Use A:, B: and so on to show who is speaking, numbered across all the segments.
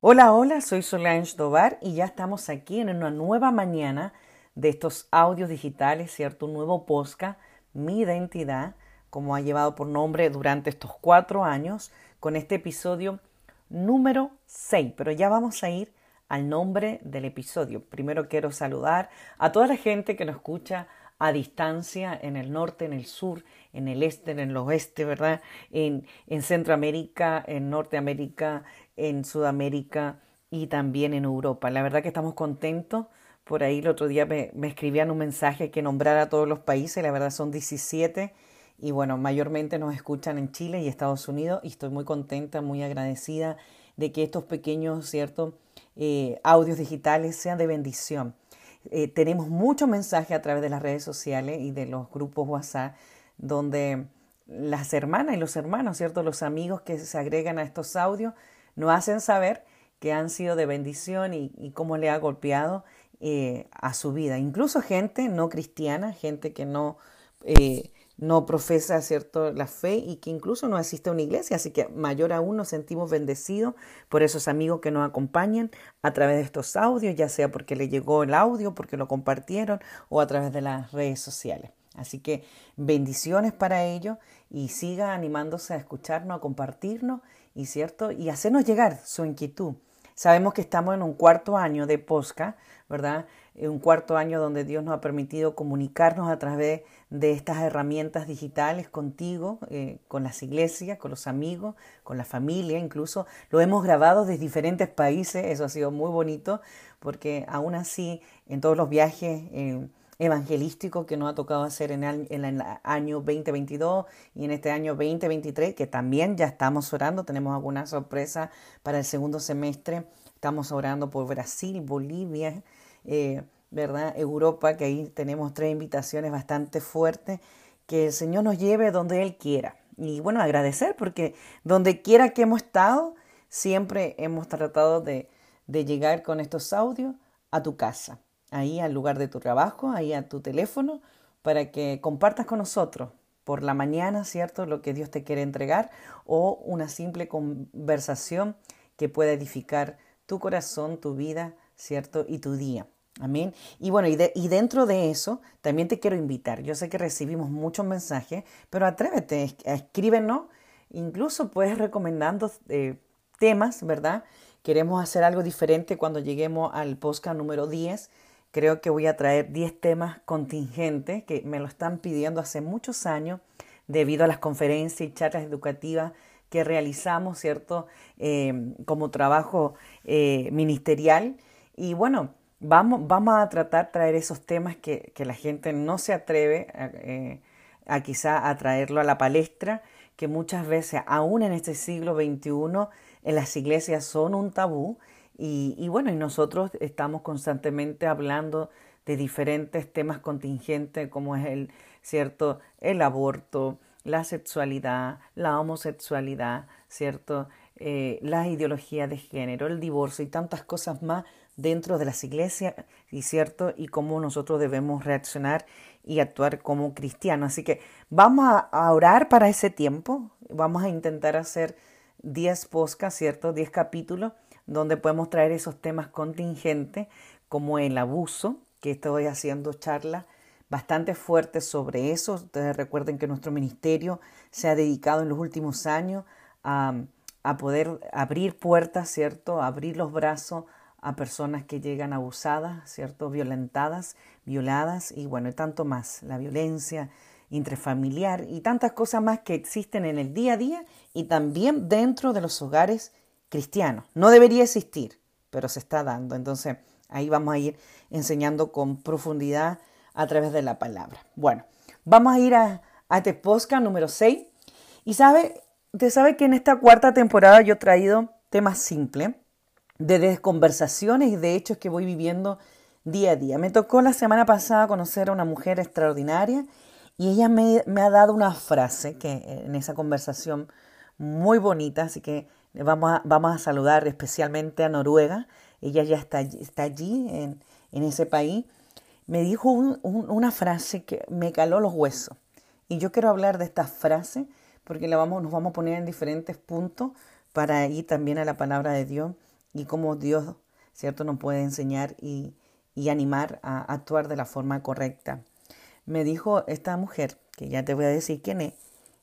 A: Hola, hola, soy Solange Dovar y ya estamos aquí en una nueva mañana de estos audios digitales, ¿cierto? Un nuevo posca, Mi Identidad, como ha llevado por nombre durante estos cuatro años, con este episodio número 6. Pero ya vamos a ir al nombre del episodio. Primero quiero saludar a toda la gente que nos escucha a distancia en el norte, en el sur, en el este, en el oeste, ¿verdad? En, en Centroamérica, en Norteamérica, en Sudamérica y también en Europa. La verdad que estamos contentos. Por ahí el otro día me, me escribían un mensaje que nombrara a todos los países, la verdad son 17 y bueno, mayormente nos escuchan en Chile y Estados Unidos y estoy muy contenta, muy agradecida de que estos pequeños, ¿cierto? Eh, audios digitales sean de bendición. Eh, tenemos muchos mensajes a través de las redes sociales y de los grupos WhatsApp donde las hermanas y los hermanos, ¿cierto? Los amigos que se agregan a estos audios nos hacen saber que han sido de bendición y, cómo le ha golpeado eh, a su vida. Incluso gente no cristiana, gente que no no profesa cierto la fe y que incluso no asiste a una iglesia, así que mayor aún nos sentimos bendecidos por esos amigos que nos acompañan a través de estos audios, ya sea porque le llegó el audio, porque lo compartieron o a través de las redes sociales. Así que bendiciones para ellos y siga animándose a escucharnos, a compartirnos y cierto y hacernos llegar su inquietud. Sabemos que estamos en un cuarto año de Posca, ¿verdad? Un cuarto año donde Dios nos ha permitido comunicarnos a través de estas herramientas digitales contigo, eh, con las iglesias, con los amigos, con la familia, incluso lo hemos grabado desde diferentes países, eso ha sido muy bonito, porque aún así en todos los viajes eh, evangelísticos que nos ha tocado hacer en el, en el, año 2022 y en este año 2023, que también ya estamos orando, tenemos alguna sorpresa para el segundo semestre, estamos orando por Brasil, Bolivia, eh, ¿verdad? Europa, que ahí tenemos tres invitaciones bastante fuertes, que el Señor nos lleve donde Él quiera. Y bueno, agradecer porque donde quiera que hemos estado, siempre hemos tratado de, de llegar con estos audios a tu casa, ahí al lugar de tu trabajo, ahí a tu teléfono, para que compartas con nosotros por la mañana, ¿cierto? Lo que Dios te quiere entregar o una simple conversación que pueda edificar tu corazón, tu vida, ¿cierto? Y tu día. Amén. Y bueno, y, dentro de eso, también te quiero invitar. Yo sé que recibimos muchos mensajes, pero atrévete, escríbenos. Incluso puedes recomendando eh, temas, ¿verdad? Queremos hacer algo diferente cuando lleguemos al podcast número 10. Creo que voy a traer 10 temas contingentes que me lo están pidiendo hace muchos años debido a las conferencias y charlas educativas que realizamos, ¿cierto? Eh, como trabajo eh, ministerial. Y bueno, Vamos, vamos a tratar de traer esos temas que, que la gente no se atreve eh, a quizá a traerlo a la palestra, que muchas veces, aún en este siglo XXI, en las iglesias son un tabú. Y, y bueno, y nosotros estamos constantemente hablando de diferentes temas contingentes, como es el, cierto, el aborto, la sexualidad, la homosexualidad, cierto, eh, la ideología de género, el divorcio y tantas cosas más dentro de las iglesias y cierto y cómo nosotros debemos reaccionar y actuar como cristianos. Así que vamos a orar para ese tiempo. Vamos a intentar hacer 10 podcasts, ¿cierto? 10 capítulos donde podemos traer esos temas contingentes como el abuso, que estoy haciendo charlas bastante fuertes sobre eso. Ustedes recuerden que nuestro ministerio se ha dedicado en los últimos años a, a poder abrir puertas, ¿cierto? abrir los brazos a personas que llegan abusadas, ¿cierto? Violentadas, violadas y bueno, y tanto más. La violencia intrafamiliar y tantas cosas más que existen en el día a día y también dentro de los hogares cristianos. No debería existir, pero se está dando. Entonces, ahí vamos a ir enseñando con profundidad a través de la palabra. Bueno, vamos a ir a, a este podcast número 6. Y sabe, usted sabe que en esta cuarta temporada yo he traído temas simples de conversaciones y de hechos que voy viviendo día a día. Me tocó la semana pasada conocer a una mujer extraordinaria y ella me, ha dado una frase que en esa conversación muy bonita, así que vamos a, vamos a saludar especialmente a Noruega. Ella ya está, está allí en, en ese país. Me dijo una frase que me caló los huesos. Y yo quiero hablar de esta frase porque la vamos, nos vamos a poner en diferentes puntos para ir también a la palabra de Dios y cómo Dios, ¿cierto?, nos puede enseñar y, y animar a actuar de la forma correcta. Me dijo esta mujer, que ya te voy a decir quién es,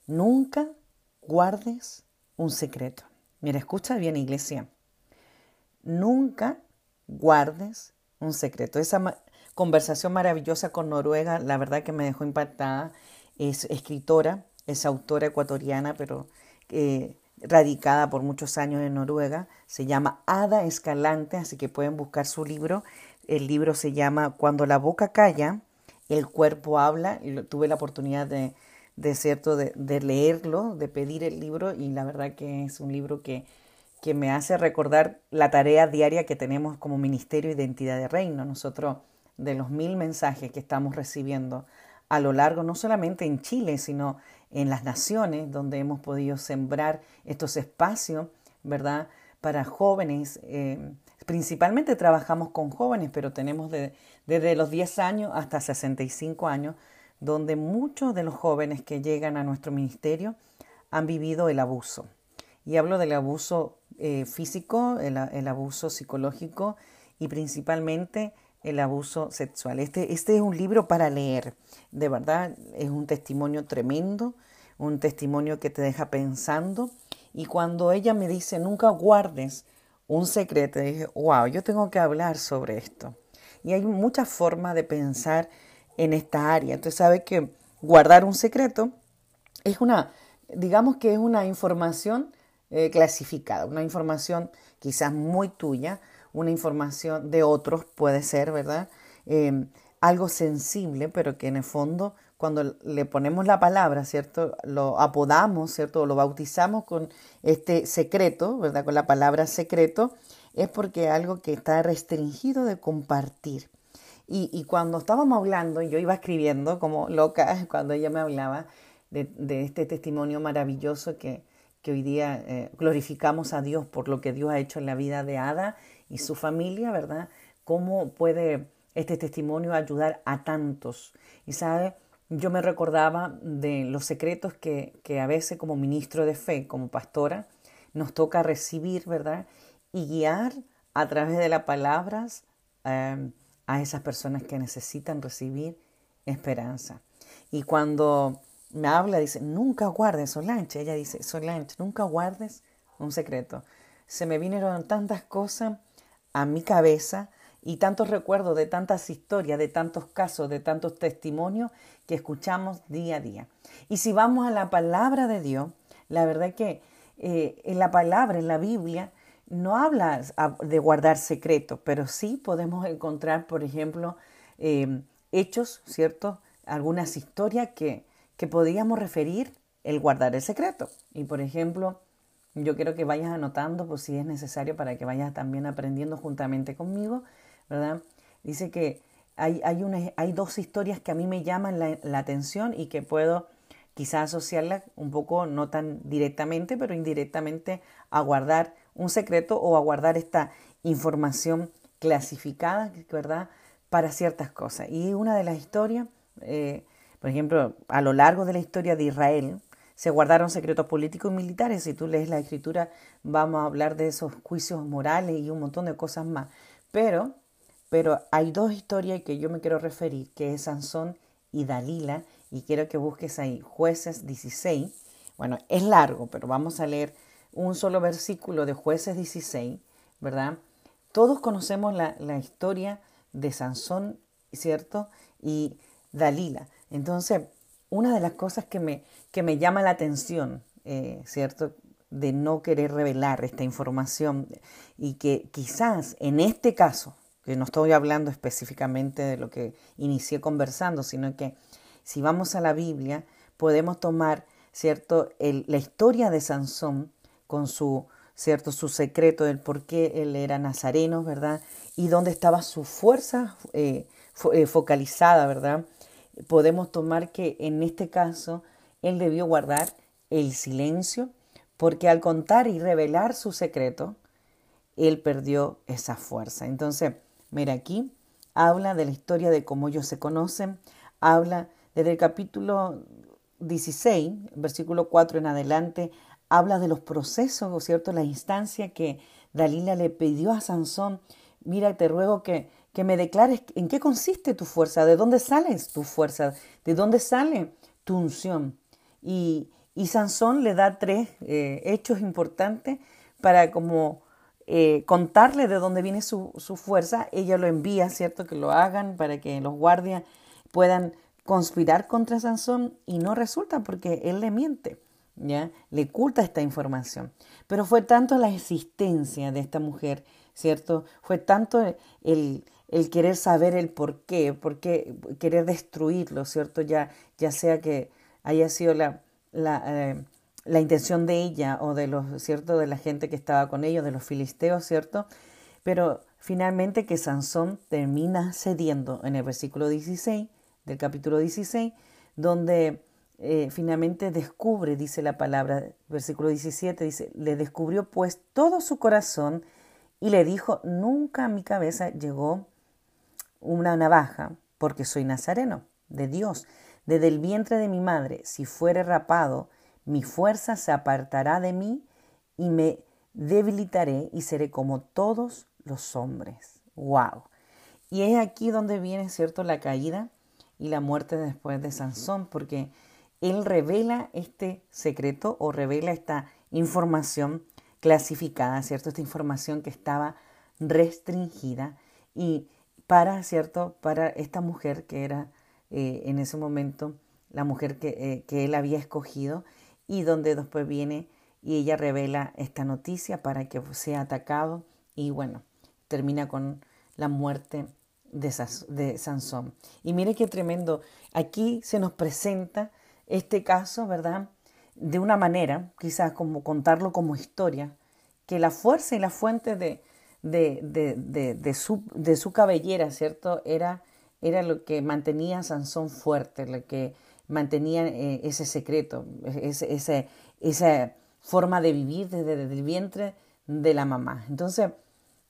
A: nunca guardes un secreto. Mira, escucha bien, iglesia. Nunca guardes un secreto. Esa conversación maravillosa con Noruega, la verdad que me dejó impactada. Es escritora, es autora ecuatoriana, pero eh, radicada por muchos años en Noruega. Se llama Ada Escalante, así que pueden buscar su libro. El libro se llama Cuando la boca calla, el cuerpo habla. Y tuve la oportunidad de, de cierto, de, de, leerlo, de pedir el libro, y la verdad que es un libro que, que me hace recordar la tarea diaria que tenemos como Ministerio Identidad de Reino. Nosotros, de los mil mensajes que estamos recibiendo a lo largo, no solamente en Chile, sino en las naciones donde hemos podido sembrar estos espacios, ¿verdad? Para jóvenes, eh, principalmente trabajamos con jóvenes, pero tenemos desde los 10 años hasta 65 años, donde muchos de los jóvenes que llegan a nuestro ministerio han vivido el abuso. Y hablo del abuso eh, físico, el, abuso psicológico y principalmente el abuso sexual. Este, este es un libro para leer, de verdad, es un testimonio tremendo, un testimonio que te deja pensando. Y cuando ella me dice, nunca guardes un secreto, dije, wow, yo tengo que hablar sobre esto. Y hay muchas formas de pensar en esta área. Entonces, sabe que guardar un secreto es una, digamos que es una información eh, clasificada, una información quizás muy tuya, una información de otros puede ser, ¿verdad? Eh, algo sensible, pero que en el fondo cuando le ponemos la palabra, ¿cierto? Lo apodamos, ¿cierto? lo bautizamos con este secreto, ¿verdad? Con la palabra secreto, es porque algo que está restringido de compartir. Y, y cuando estábamos hablando, yo iba escribiendo como loca cuando ella me hablaba de, de este testimonio maravilloso que, que hoy día eh, glorificamos a Dios por lo que Dios ha hecho en la vida de Ada y su familia, ¿verdad? ¿Cómo puede este testimonio ayudar a tantos? Y sabe, yo me recordaba de los secretos que, que a veces como ministro de fe, como pastora, nos toca recibir, ¿verdad? Y guiar a través de las palabras eh, a esas personas que necesitan recibir esperanza. Y cuando me habla, dice, nunca guardes, Solange, ella dice, Solange, nunca guardes un secreto. Se me vinieron tantas cosas a mi cabeza y tantos recuerdos de tantas historias, de tantos casos, de tantos testimonios que escuchamos día a día. Y si vamos a la palabra de Dios, la verdad que eh, en la palabra, en la Biblia, no habla de guardar secretos, pero sí podemos encontrar, por ejemplo, eh, hechos, ¿cierto? Algunas historias que, que podríamos referir el guardar el secreto. Y por ejemplo, yo quiero que vayas anotando, pues si es necesario, para que vayas también aprendiendo juntamente conmigo, ¿verdad? Dice que hay, hay, una, hay dos historias que a mí me llaman la, la atención y que puedo quizás asociarlas un poco, no tan directamente, pero indirectamente a guardar un secreto o a guardar esta información clasificada, ¿verdad? Para ciertas cosas. Y una de las historias, eh, por ejemplo, a lo largo de la historia de Israel, se guardaron secretos políticos y militares. Si tú lees la escritura, vamos a hablar de esos juicios morales y un montón de cosas más. Pero, pero hay dos historias que yo me quiero referir, que es Sansón y Dalila, y quiero que busques ahí jueces 16. Bueno, es largo, pero vamos a leer un solo versículo de jueces 16, ¿verdad? Todos conocemos la, la historia de Sansón, ¿cierto? Y Dalila. Entonces, una de las cosas que me, que me llama la atención, eh, ¿cierto? De no querer revelar esta información y que quizás en este caso, que no estoy hablando específicamente de lo que inicié conversando, sino que si vamos a la Biblia, podemos tomar, ¿cierto?, la historia de Sansón con su, ¿cierto?, su secreto del por qué él era nazareno, ¿verdad? Y dónde estaba su fuerza eh, eh, focalizada, ¿verdad? Podemos tomar que en este caso él debió guardar el silencio porque al contar y revelar su secreto, él perdió esa fuerza. Entonces, mira aquí, habla de la historia de cómo ellos se conocen, habla desde el capítulo 16, versículo 4 en adelante, habla de los procesos, ¿cierto? La instancia que Dalila le pidió a Sansón, mira, te ruego que, que me declares en qué consiste tu fuerza, de dónde sales tu fuerza, de dónde sale tu unción. Y, y Sansón le da tres eh, hechos importantes para como eh, contarle de dónde viene su, su, fuerza. Ella lo envía, ¿cierto? Que lo hagan para que los guardias puedan conspirar contra Sansón y no resulta porque él le miente. ¿Ya? Le oculta esta información. Pero fue tanto la existencia de esta mujer, ¿cierto? Fue tanto el, el querer saber el por qué, por qué querer destruirlo, ¿cierto? Ya, ya sea que haya sido la, la, eh, la intención de ella o de los, ¿cierto? De la gente que estaba con ellos, de los filisteos, ¿cierto? Pero finalmente que Sansón termina cediendo en el versículo 16 del capítulo 16, donde eh, finalmente descubre, dice la palabra, versículo 17, dice, le descubrió pues todo su corazón y le dijo, nunca a mi cabeza llegó una navaja, porque soy nazareno de Dios. Desde el vientre de mi madre, si fuere rapado, mi fuerza se apartará de mí y me debilitaré y seré como todos los hombres. ¡Wow! Y es aquí donde viene, ¿cierto?, la caída y la muerte después de Sansón, porque él revela este secreto o revela esta información clasificada, ¿cierto? Esta información que estaba restringida y para, ¿cierto? Para esta mujer que era eh, en ese momento la mujer que, eh, que él había escogido y donde después viene y ella revela esta noticia para que sea atacado y bueno, termina con la muerte de, de Sansón. Y mire qué tremendo, aquí se nos presenta este caso, ¿verdad? De una manera, quizás como contarlo como historia, que la fuerza y la fuente de, de, de, de su, su, cabellera, ¿cierto? Era, era lo que mantenía a Sansón fuerte, lo que mantenía eh, ese secreto, ese, ese, esa forma de vivir desde, desde el vientre de la mamá. Entonces,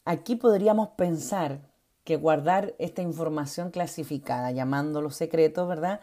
A: aquí podríamos pensar que guardar esta información clasificada, llamándolo secreto, ¿verdad?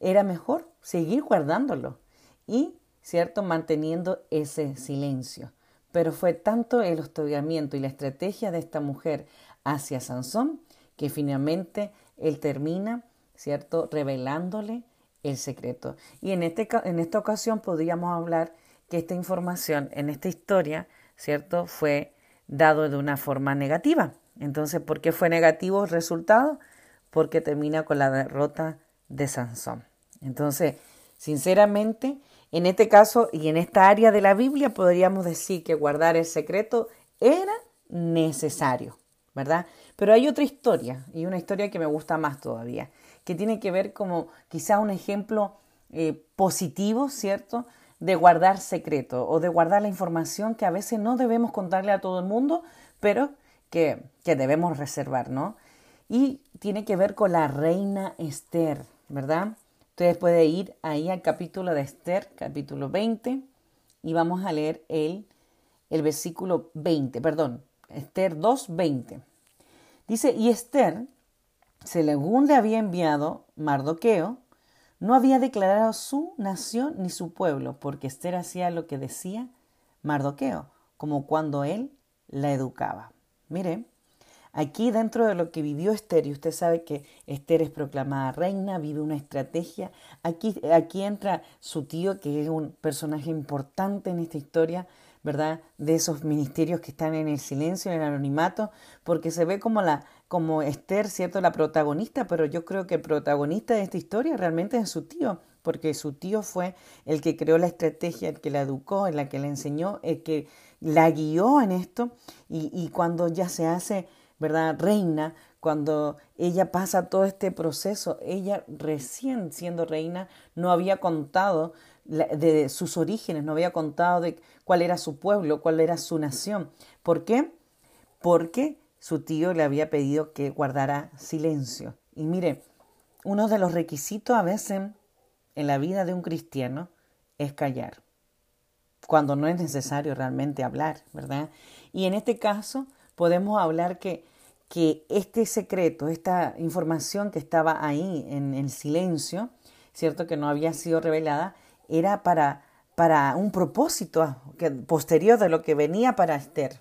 A: Era mejor seguir guardándolo y, ¿cierto?, manteniendo ese silencio. Pero fue tanto el hostigamiento y la estrategia de esta mujer hacia Sansón que finalmente él termina, ¿cierto?, revelándole el secreto. Y en, este, en esta ocasión podríamos hablar que esta información en esta historia, ¿cierto?, fue dado de una forma negativa. Entonces, ¿por qué fue negativo el resultado? Porque termina con la derrota de Sansón. Entonces, sinceramente, en este caso y en esta área de la Biblia podríamos decir que guardar el secreto era necesario, ¿verdad? Pero hay otra historia, y una historia que me gusta más todavía, que tiene que ver como quizá un ejemplo eh, positivo, ¿cierto? De guardar secreto o de guardar la información que a veces no debemos contarle a todo el mundo, pero que, que debemos reservar, ¿no? Y tiene que ver con la reina Esther, ¿verdad? Ustedes pueden ir ahí al capítulo de Esther, capítulo 20, y vamos a leer el, el versículo 20, perdón, Esther 2, 20. Dice, y Esther, según le había enviado Mardoqueo, no había declarado su nación ni su pueblo, porque Esther hacía lo que decía Mardoqueo, como cuando él la educaba. Mire, aquí dentro de lo que vivió Esther, y usted sabe que Esther es proclamada reina, vive una estrategia, aquí, aquí entra su tío, que es un personaje importante en esta historia, ¿verdad? De esos ministerios que están en el silencio, en el anonimato, porque se ve como la como Esther, ¿cierto? La protagonista, pero yo creo que el protagonista de esta historia realmente es su tío, porque su tío fue el que creó la estrategia, el que la educó, el que la enseñó, el que la guió en esto y, cuando ya se hace, ¿verdad? Reina, cuando ella pasa todo este proceso, ella recién siendo reina no había contado de sus orígenes, no había contado de cuál era su pueblo, cuál era su nación. ¿Por qué? Porque su tío le había pedido que guardara silencio. Y mire, uno de los requisitos a veces en la vida de un cristiano es callar cuando no es necesario realmente hablar, ¿verdad? Y en este caso podemos hablar que, que este secreto, esta información que estaba ahí en el silencio, ¿cierto? Que no había sido revelada, era para, para un propósito posterior de lo que venía para Esther,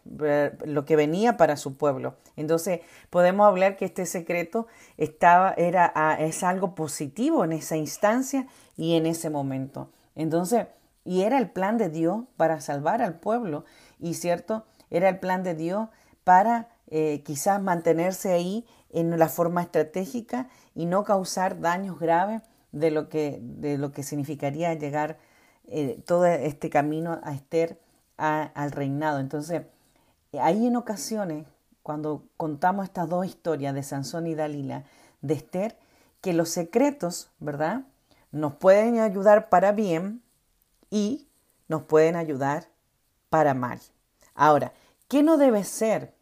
A: lo que venía para su pueblo. Entonces podemos hablar que este secreto estaba, era, es algo positivo en esa instancia y en ese momento. Entonces, y era el plan de Dios para salvar al pueblo, y cierto, era el plan de Dios para eh, quizás mantenerse ahí en la forma estratégica y no causar daños graves de lo que, de lo que significaría llegar eh, todo este camino a Esther al reinado. Entonces, hay en ocasiones, cuando contamos estas dos historias de Sansón y Dalila, de Esther, que los secretos, ¿verdad? Nos pueden ayudar para bien y nos pueden ayudar para mal. Ahora, ¿qué no debe ser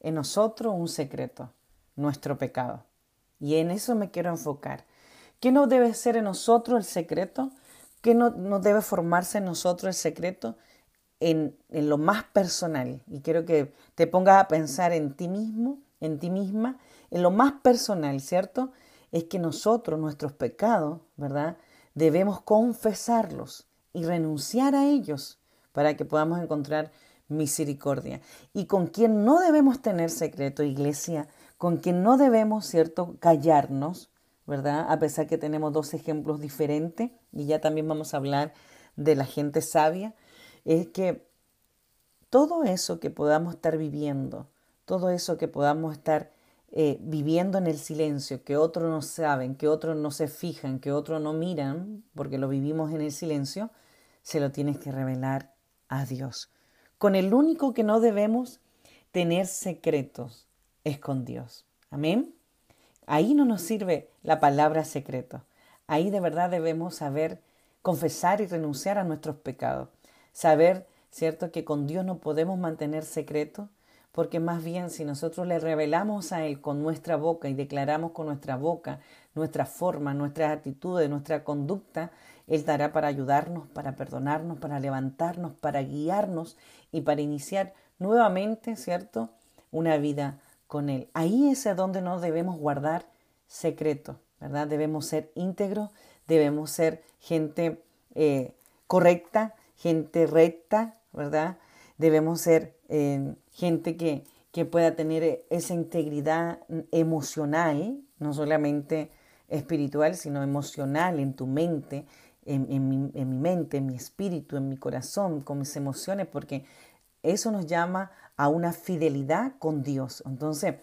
A: en nosotros un secreto? Nuestro pecado. Y en eso me quiero enfocar. ¿Qué no debe ser en nosotros el secreto? que no, debe formarse en nosotros el secreto en, en, lo más personal. Y quiero que te pongas a pensar en ti mismo, en ti misma, en lo más personal, ¿cierto? Es que nosotros, nuestros pecados, ¿verdad? Debemos confesarlos y renunciar a ellos para que podamos encontrar misericordia. Y con quien no debemos tener secreto, iglesia, con quien no debemos, ¿cierto?, callarnos, ¿verdad? A pesar que tenemos dos ejemplos diferentes, y ya también vamos a hablar de la gente sabia, es que todo eso que podamos estar viviendo, todo eso que podamos estar eh, viviendo en el silencio, que otros no saben, que otros no se fijan, que otros no miran, porque lo vivimos en el silencio, se lo tienes que revelar a Dios. Con el único que no debemos tener secretos es con Dios. Amén. Ahí no nos sirve la palabra secreto. Ahí de verdad debemos saber confesar y renunciar a nuestros pecados. Saber, ¿cierto?, que con Dios no podemos mantener secreto, porque más bien si nosotros le revelamos a Él con nuestra boca y declaramos con nuestra boca nuestra forma, nuestras actitudes, nuestra conducta, Él dará para ayudarnos, para perdonarnos, para levantarnos, para guiarnos y para iniciar nuevamente, ¿cierto?, una vida con Él. Ahí es donde nos debemos guardar secreto, ¿verdad? Debemos ser íntegros, debemos ser gente eh, correcta, gente recta, ¿verdad? Debemos ser eh, gente que, que pueda tener esa integridad emocional, no solamente espiritual, sino emocional en tu mente, en, mi, en, mi, mente, en mi espíritu, en mi corazón, con mis emociones, porque eso nos llama a una fidelidad con Dios. Entonces,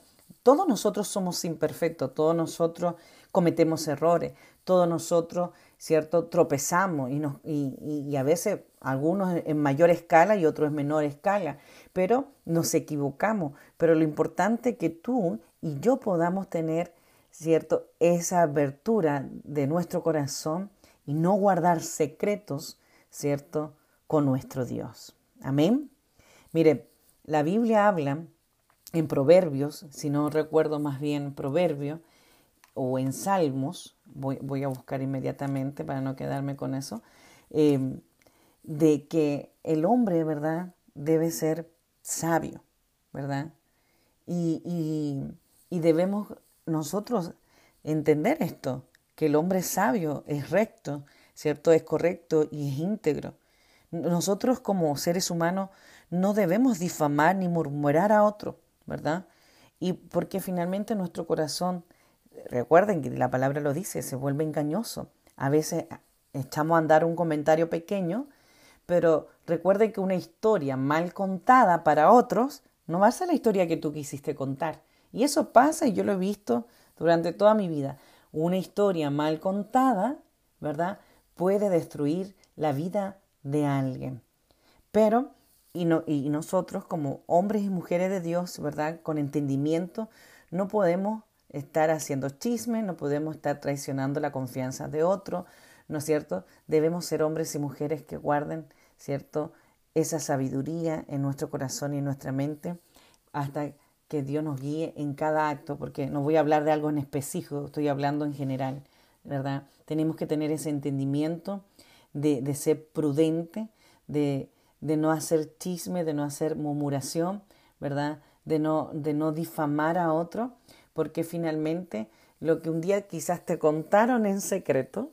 A: todos nosotros somos imperfectos, todos nosotros cometemos errores, todos nosotros, ¿cierto?, tropezamos y, nos, y, a veces algunos en mayor escala y otros en menor escala, pero nos equivocamos. Pero lo importante es que tú y yo podamos tener, ¿cierto?, esa abertura de nuestro corazón y no guardar secretos, ¿cierto?, con nuestro Dios. Amén. Mire, la Biblia habla en Proverbios, si no recuerdo más bien Proverbio, o en Salmos, voy, a buscar inmediatamente para no quedarme con eso, em, de que el hombre, ¿verdad?, debe ser sabio, ¿verdad? Y, y debemos nosotros entender esto, que el hombre sabio es recto, ¿cierto? Es correcto y es íntegro. Nosotros como seres humanos no debemos difamar ni murmurar a otro, ¿verdad? Y porque finalmente nuestro corazón, recuerden que la palabra lo dice, se vuelve engañoso. A veces echamos a andar un comentario pequeño, pero recuerden que una historia mal contada para otros no va a ser la historia que tú quisiste contar. Y eso pasa y yo lo he visto durante toda mi vida. Una historia mal contada, ¿verdad? Puede destruir la vida de alguien. Pero y, y nosotros como hombres y mujeres de Dios, ¿verdad? Con entendimiento, no podemos estar haciendo chisme, no podemos estar traicionando la confianza de otro, ¿no es cierto? Debemos ser hombres y mujeres que guarden, ¿cierto? Esa sabiduría en nuestro corazón y en nuestra mente hasta que Dios nos guíe en cada acto, porque no voy a hablar de algo en específico, estoy hablando en general, ¿verdad? Tenemos que tener ese entendimiento de, de ser prudente, de, de no hacer chisme, de no hacer murmuración, ¿verdad? De no, de no difamar a otro, porque finalmente lo que un día quizás te contaron en secreto,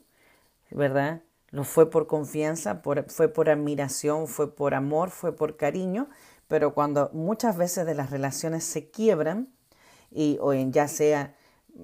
A: ¿verdad? lo fue por confianza, fue por admiración, fue por amor, fue por cariño, pero cuando muchas veces de las relaciones se quiebran, y, o ya sea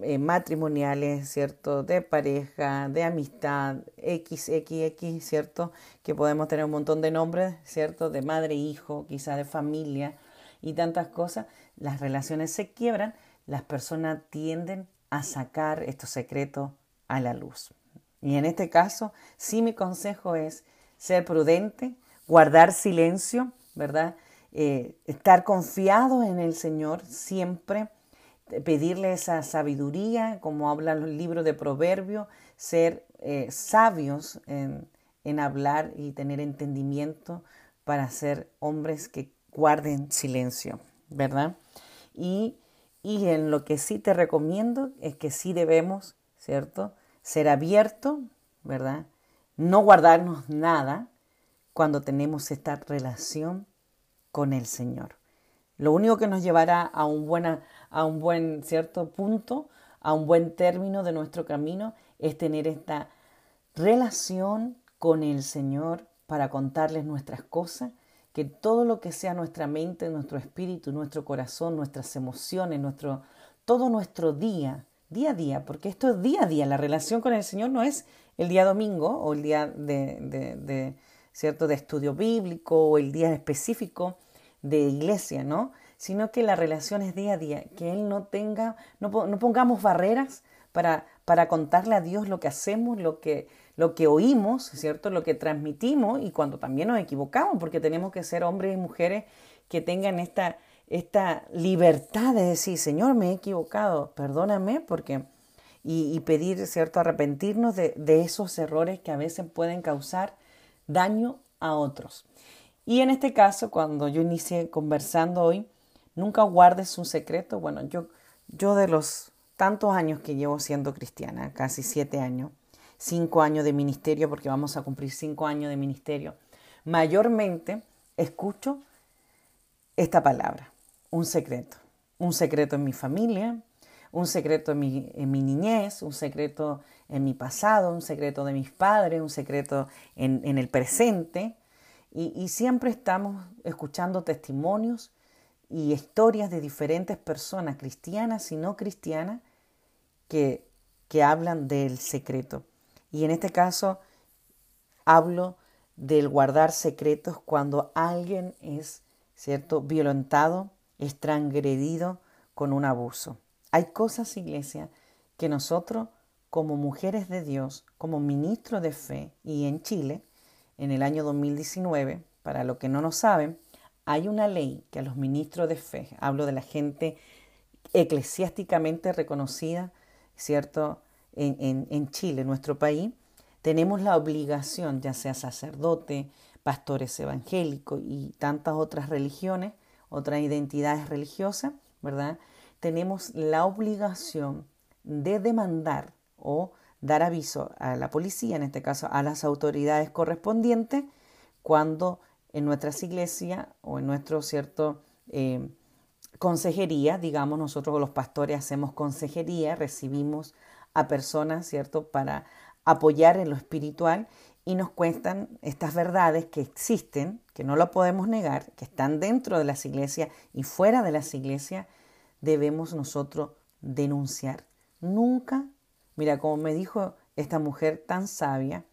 A: eh, matrimoniales, ¿cierto? De pareja, de amistad, XXX, ¿cierto? Que podemos tener un montón de nombres, ¿cierto? De madre, hijo, quizá de familia y tantas cosas. Las relaciones se quiebran, las personas tienden a sacar estos secretos a la luz. Y en este caso, sí mi consejo es ser prudente, guardar silencio, ¿verdad? Eh, estar confiado en el Señor siempre, pedirle esa sabiduría, como hablan los libros de Proverbios, ser eh, sabios en, en hablar y tener entendimiento para ser hombres que guarden silencio, ¿verdad? Y, y en lo que sí te recomiendo es que sí debemos, ¿cierto? ser abierto, ¿verdad? No guardarnos nada cuando tenemos esta relación con el Señor. Lo único que nos llevará a un, buena, a un buen cierto punto, a un buen término de nuestro camino, es tener esta relación con el Señor para contarles nuestras cosas, que todo lo que sea nuestra mente, nuestro espíritu, nuestro corazón, nuestras emociones, nuestro, todo nuestro día, día a día, porque esto es día a día. La relación con el Señor no es el día domingo o el día de, ¿cierto? de estudio bíblico o el día específico de iglesia, ¿no? Sino que la relación es día a día, que Él no tenga, no, pongamos barreras para, para contarle a Dios lo que hacemos, lo que, lo que oímos, ¿cierto? Lo que transmitimos y cuando también nos equivocamos, porque tenemos que ser hombres y mujeres que tengan esta esta libertad de decir, Señor, me he equivocado, perdóname, porque y, pedir, ¿cierto?, arrepentirnos de, de, esos errores que a veces pueden causar daño a otros. Y en este caso, cuando yo inicié conversando hoy, nunca guardes un secreto. Bueno, yo, yo de los tantos años que llevo siendo cristiana, casi siete años, cinco años de ministerio, porque vamos a cumplir cinco años de ministerio, mayormente escucho esta palabra un secreto. Un secreto en mi familia, un secreto en mi, en mi, niñez, un secreto en mi pasado, un secreto de mis padres, un secreto en, el presente. Y, siempre estamos escuchando testimonios y historias de diferentes personas, cristianas y no cristianas, que, que hablan del secreto. Y en este caso hablo del guardar secretos cuando alguien es, ¿cierto?, violentado es transgredido con un abuso. Hay cosas, iglesia, que nosotros como mujeres de Dios, como ministros de fe, y en Chile, en el año 2019, para los que no lo saben, hay una ley que a los ministros de fe, hablo de la gente eclesiásticamente reconocida, ¿cierto? En, en, en Chile, nuestro país, tenemos la obligación, ya sea sacerdote, pastores evangélicos y tantas otras religiones, otras identidades religiosas, ¿verdad? Tenemos la obligación de demandar o dar aviso a la policía, en este caso a las autoridades correspondientes, cuando en nuestras iglesias o en nuestro cierto eh, consejería, digamos, nosotros los pastores hacemos consejería, recibimos a personas, ¿cierto?, para apoyar en lo espiritual y nos cuentan estas verdades que existen, que no lo podemos negar, que están dentro de las iglesias y fuera de las iglesias, debemos nosotros denunciar. Nunca, mira, como me dijo esta mujer tan sabia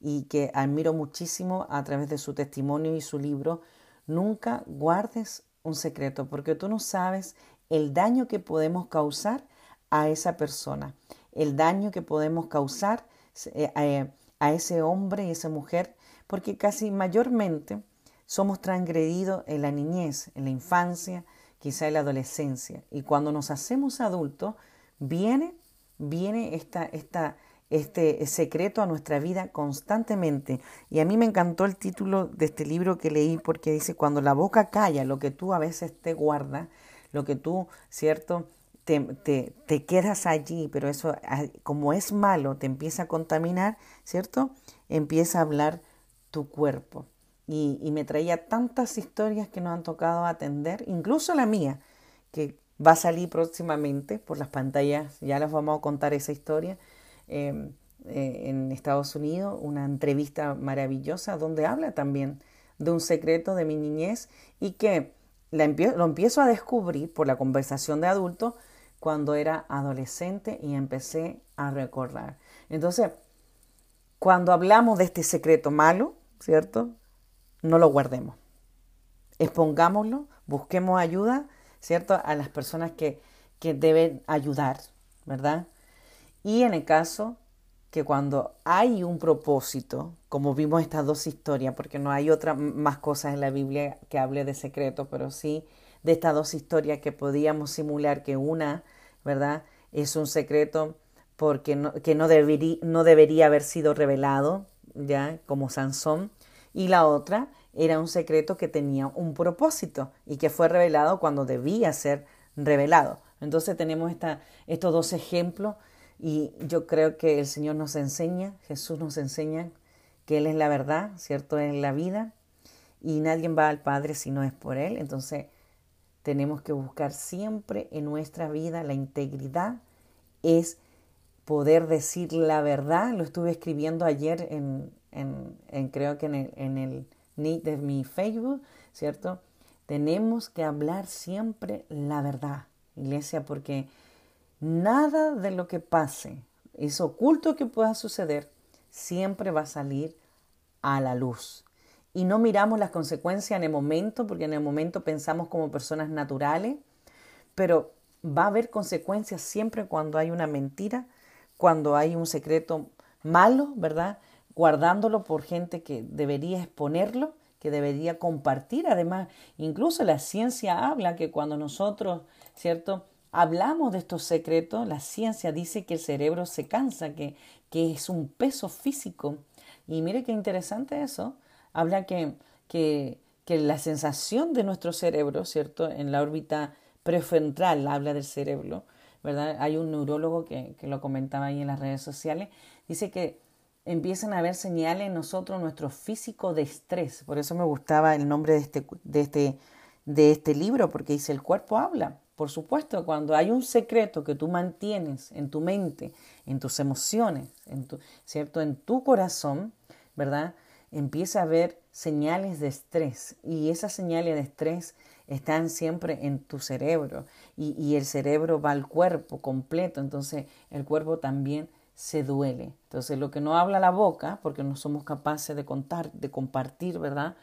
A: y que admiro muchísimo a través de su testimonio y su libro, nunca guardes un secreto, porque tú no sabes el daño que podemos causar a esa persona, el daño que podemos causar eh, eh, a ese hombre y esa mujer, porque casi mayormente somos transgredidos en la niñez, en la infancia, quizá en la adolescencia. Y cuando nos hacemos adultos, viene, viene esta, esta, este secreto a nuestra vida constantemente. Y a mí me encantó el título de este libro que leí porque dice, cuando la boca calla, lo que tú a veces te guardas, lo que tú, ¿cierto? te, te, quedas allí, pero eso ah, como es malo, te empieza a contaminar, ¿cierto? Empieza a hablar tu cuerpo. Y, y, me traía tantas historias que nos han tocado atender, incluso la mía, que va a salir próximamente por las pantallas, ya les vamos a contar esa historia, em, eh, en Estados Unidos una entrevista maravillosa donde habla también de un secreto de mi niñez y que lo empiezo a descubrir por la conversación de adulto cuando era adolescente y empecé a recordar. Entonces, cuando hablamos de este secreto malo, ¿cierto? No lo guardemos. Expongámoslo, busquemos ayuda, ¿cierto? A las personas que, que deben ayudar, ¿verdad? Y en el caso que cuando hay un propósito, como vimos estas dos historias, porque no hay otra más cosas en la Biblia que hable de secreto, pero sí de estas dos historias que podíamos simular que una, ¿verdad? Es un secreto porque no, que no, no debería haber sido revelado, ya, como Sansón, y la otra era un secreto que tenía un propósito y que fue revelado cuando debía ser revelado. Entonces tenemos esta, estos dos ejemplos y yo creo que el Señor nos enseña, Jesús nos enseña que Él es la verdad, ¿cierto? Es la vida y nadie va al Padre si no es por Él. Entonces tenemos que buscar siempre en nuestra vida la integridad, es poder decir la verdad. Lo estuve escribiendo ayer en, en, creo que en el, en el de mi Facebook, ¿cierto? Tenemos que hablar siempre la verdad, iglesia, porque Nada de lo que pase, es oculto que pueda suceder, siempre va a salir a la luz. Y no miramos las consecuencias en el momento, porque en el momento pensamos como personas naturales, pero va a haber consecuencias siempre cuando hay una mentira, cuando hay un secreto malo, ¿verdad? Guardándolo por gente que debería exponerlo, que debería compartir. Además, incluso la ciencia habla que cuando nosotros, ¿cierto? hablamos de estos secretos, la ciencia dice que el cerebro se cansa, que, que es un peso físico. Y mire qué interesante eso. Habla que, que, que la sensación de nuestro cerebro, ¿cierto? En la órbita prefrontal habla del cerebro, ¿verdad? Hay un neurólogo que, que lo comentaba ahí en las redes sociales, dice que empiezan a haber señales en nosotros, nuestro físico de estrés. Por eso me gustaba el nombre de este, de este, de este libro, porque dice, el cuerpo habla. Por supuesto, cuando hay un secreto que tú mantienes en tu mente, en tus emociones, en tu, ¿cierto? En tu corazón, ¿verdad? Empieza a haber señales de estrés y esas señales de estrés están siempre en tu cerebro y, y el cerebro va al cuerpo completo, entonces el cuerpo también se duele. Entonces lo que no habla la boca, porque no somos capaces de contar, de compartir, ¿verdad?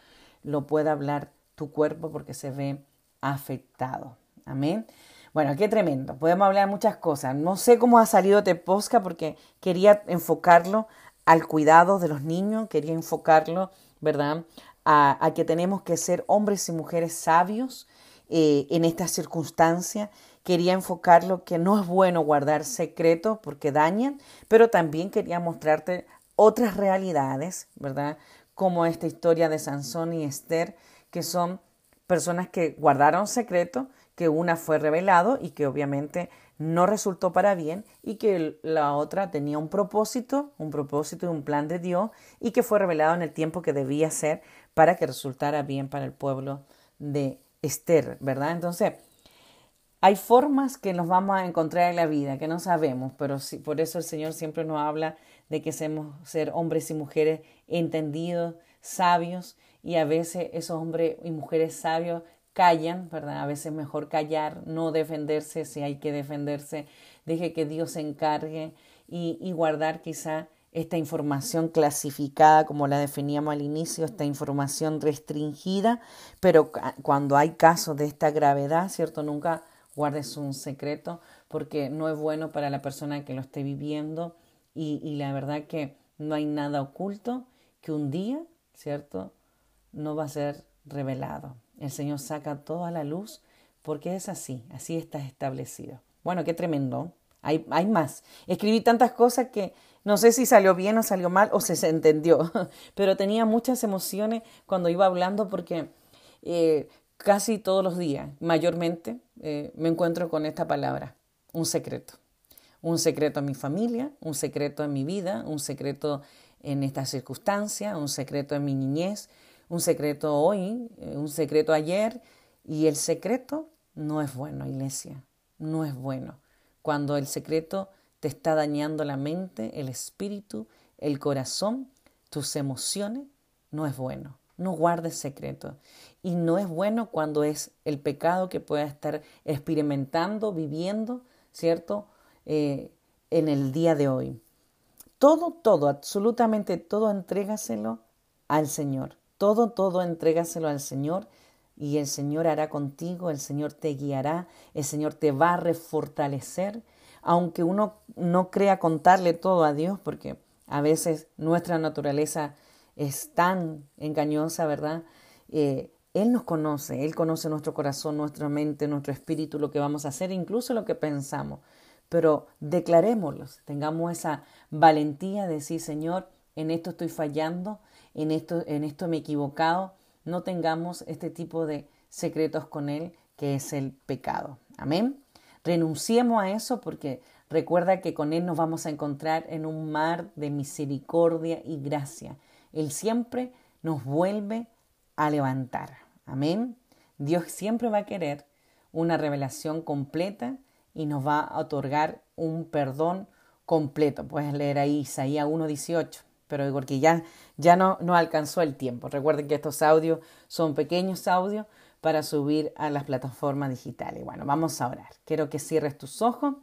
A: Lo puede hablar tu cuerpo porque se ve afectado. Amén. Bueno, qué tremendo. Podemos hablar de muchas cosas. No sé cómo ha salido este posca porque quería enfocarlo al cuidado de los niños, quería enfocarlo, ¿verdad? A, que tenemos que ser hombres y mujeres sabios eh, en estas circunstancias. Quería enfocarlo que no es bueno guardar secretos porque dañan, pero también quería mostrarte otras realidades, ¿verdad? Como esta historia de Sansón y Esther, que son personas que guardaron secretos que una fue revelado y que obviamente no resultó para bien y que la otra tenía un propósito, un propósito y un plan de Dios y que fue revelado en el tiempo que debía ser para que resultara bien para el pueblo de Esther, ¿verdad? Entonces, hay formas que nos vamos a encontrar en la vida que no sabemos, pero sí, por eso el Señor siempre nos habla de que seamos ser hombres y mujeres entendidos, sabios, y a veces esos hombres y mujeres sabios callan, ¿verdad? A veces mejor callar, no defenderse si hay que defenderse, deje que Dios se encargue y, guardar quizá esta información clasificada como la definíamos al inicio, esta información restringida, pero cuando hay casos de esta gravedad, ¿cierto? Nunca guardes un secreto porque no es bueno para la persona que lo esté viviendo y, la verdad que no hay nada oculto que un día, ¿cierto? No va a ser revelado. El Señor saca toda la luz porque es así, así está establecido. Bueno, qué tremendo. Hay, hay más. Escribí tantas cosas que no sé si salió bien o salió mal o se, entendió, pero tenía muchas emociones cuando iba hablando porque eh, casi todos los días, mayormente, eh, me encuentro con esta palabra, un secreto. Un secreto en mi familia, un secreto en mi vida, un secreto en esta circunstancia, un secreto en mi niñez, un secreto hoy, eh, un secreto ayer, y el secreto no es bueno, iglesia, no es bueno. Cuando el secreto te está dañando la mente, el espíritu, el corazón, tus emociones, no es bueno. No guardes secreto. Y no es bueno cuando es el pecado que pueda estar experimentando, viviendo, ¿cierto? Eh, en el día de hoy. Todo, todo, absolutamente todo, entrégaselo al Señor. Todo, todo, entrégaselo al Señor y el Señor hará contigo, el Señor te guiará, el Señor te va a refortalecer, aunque uno no crea contarle todo a Dios, porque a veces nuestra naturaleza es tan engañosa, ¿verdad? Eh, él nos conoce, Él conoce nuestro corazón, nuestra mente, nuestro espíritu, lo que vamos a hacer, incluso lo que pensamos. Pero declarémoslos, tengamos esa valentía de decir, Señor, en esto estoy fallando, en esto, en esto me he equivocado. No tengamos este tipo de secretos con Él, que es el pecado. Amén. Renunciemos a eso porque recuerda que con Él nos vamos a encontrar en un mar de misericordia y gracia. Él siempre nos vuelve a levantar. Amén. Dios siempre va a querer una revelación completa y nos va a otorgar un perdón completo. Puedes leer ahí Isaías 1.18, pero porque ya, ya no, no alcanzó el tiempo. Recuerden que estos audios son pequeños audios para subir a las plataformas digitales. Bueno, vamos a orar. Quiero que cierres tus ojos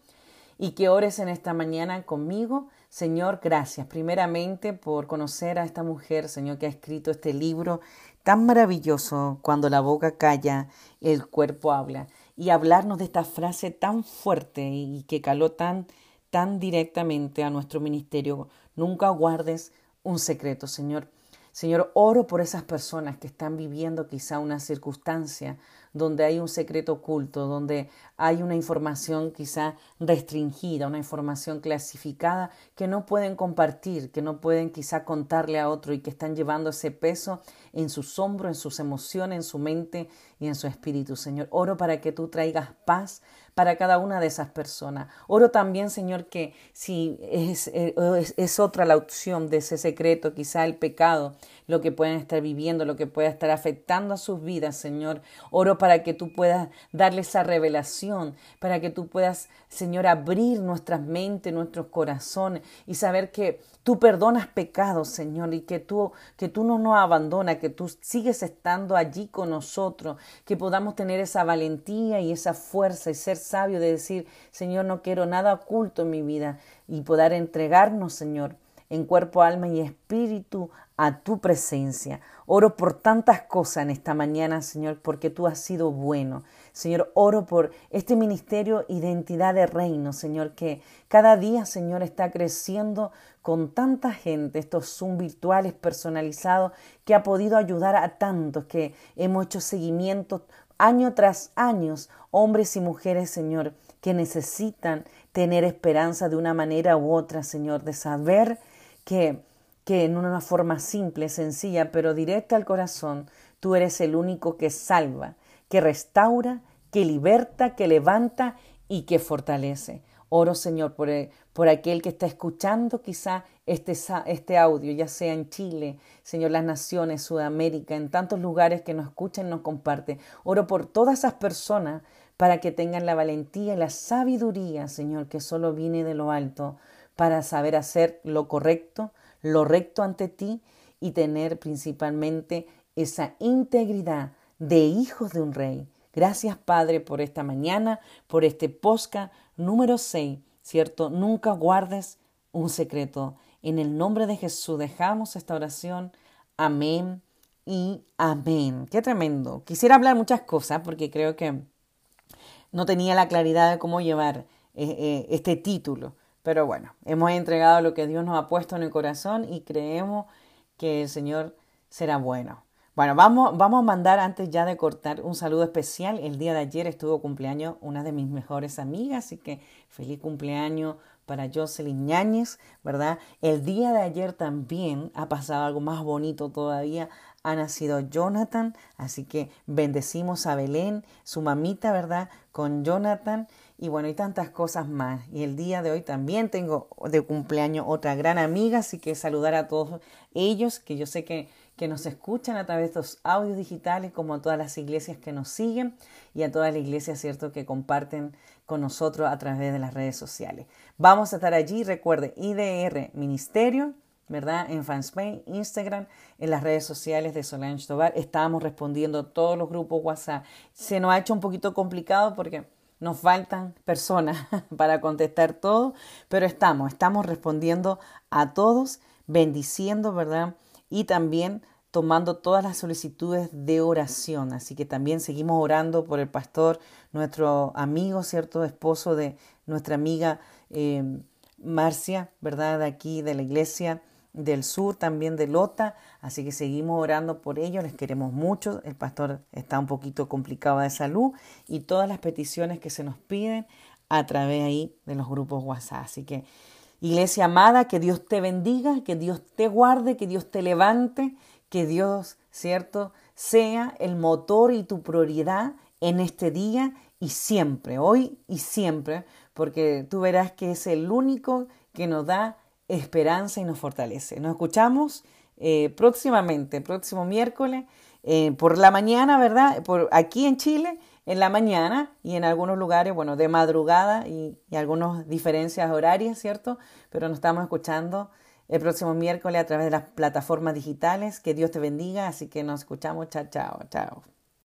A: y que ores en esta mañana conmigo. Señor, gracias primeramente por conocer a esta mujer, Señor, que ha escrito este libro tan maravilloso, cuando la boca calla, el cuerpo habla, y hablarnos de esta frase tan fuerte y que caló tan, tan directamente a nuestro ministerio. Nunca guardes un secreto, Señor. Señor, oro por esas personas que están viviendo quizá una circunstancia donde hay un secreto oculto, donde hay una información quizá restringida, una información clasificada que no pueden compartir, que no pueden quizá contarle a otro y que están llevando ese peso en sus hombros, en sus emociones, en su mente y en su espíritu. Señor, oro para que tú traigas paz para cada una de esas personas. Oro también, Señor, que si es, eh, es, otra la opción de ese secreto, quizá el pecado, lo que pueden estar viviendo, lo que pueda estar afectando a sus vidas, Señor. Oro para que tú puedas darle esa revelación, para que tú puedas, Señor, abrir nuestras mentes, nuestros corazones y saber que tú perdonas pecados, Señor, y que tú, que tú no nos abandonas, que tú sigues estando allí con nosotros, que podamos tener esa valentía y esa fuerza y ser sabio de decir, Señor, no quiero nada oculto en mi vida y poder entregarnos, Señor, en cuerpo, alma y espíritu a tu presencia. Oro por tantas cosas en esta mañana, Señor, porque tú has sido bueno. Señor, oro por este ministerio Identidad de Reino, Señor, que cada día, Señor, está creciendo con tanta gente, estos Zoom virtuales personalizados, que ha podido ayudar a tantos, que hemos hecho seguimiento año tras año, hombres y mujeres, Señor, que necesitan tener esperanza de una manera u otra, Señor, de saber que, que en una forma simple, sencilla, pero directa al corazón, tú eres el único que salva, que restaura, que liberta, que levanta y que fortalece. Oro, Señor, por, eh, por aquel que está escuchando quizá este, este audio, ya sea en Chile, Señor, las naciones, Sudamérica, en tantos lugares que nos escuchan, nos comparten. Oro por todas esas personas para que tengan la valentía y la sabiduría, Señor, que solo viene de lo alto, para saber hacer lo correcto, lo recto ante ti y tener principalmente esa integridad de hijos de un rey. Gracias, Padre, por esta mañana, por este posca número 6, ¿cierto? Nunca guardes un secreto. En el nombre de Jesús dejamos esta oración. Amén y amén. Qué tremendo. Quisiera hablar muchas cosas porque creo que no tenía la claridad de cómo llevar eh, eh, este título. Pero bueno, hemos entregado lo que Dios nos ha puesto en el corazón y creemos que el Señor será bueno. Bueno, vamos, vamos a mandar antes ya de cortar un saludo especial. El día de ayer estuvo cumpleaños una de mis mejores amigas, así que feliz cumpleaños para Jocelyn Ñáñez, ¿verdad? El día de ayer también ha pasado algo más bonito todavía. Ha nacido Jonathan, así que bendecimos a Belén, su mamita, ¿verdad? Con Jonathan y bueno, y tantas cosas más. Y el día de hoy también tengo de cumpleaños otra gran amiga, así que saludar a todos ellos, que yo sé que que nos escuchan a través de estos audios digitales, como a todas las iglesias que nos siguen y a todas las iglesias, ¿cierto?, que comparten con nosotros a través de las redes sociales. Vamos a estar allí, recuerde, IDR Ministerio, ¿verdad? En Fanspain, Instagram, en las redes sociales de Solange Tobar. Estamos respondiendo todos los grupos WhatsApp. Se nos ha hecho un poquito complicado porque nos faltan personas para contestar todo, pero estamos, estamos respondiendo a todos, bendiciendo, ¿verdad? Y también tomando todas las solicitudes de oración. Así que también seguimos orando por el pastor, nuestro amigo, ¿cierto? Esposo de nuestra amiga eh, Marcia, ¿verdad? De aquí, de la iglesia del sur, también de Lota. Así que seguimos orando por ellos, les queremos mucho. El pastor está un poquito complicado de salud y todas las peticiones que se nos piden a través ahí de los grupos WhatsApp. Así que, iglesia amada, que Dios te bendiga, que Dios te guarde, que Dios te levante, que Dios, ¿cierto?, sea el motor y tu prioridad en este día y siempre, hoy y siempre, porque tú verás que es el único que nos da esperanza y nos fortalece. Nos escuchamos eh, próximamente, próximo miércoles, eh, por la mañana, ¿verdad? Por aquí en Chile, en la mañana y en algunos lugares, bueno, de madrugada y, y algunas diferencias horarias, ¿cierto? Pero nos estamos escuchando el próximo miércoles a través de las plataformas digitales. Que Dios te bendiga, así que nos escuchamos. Chao, chao, chao.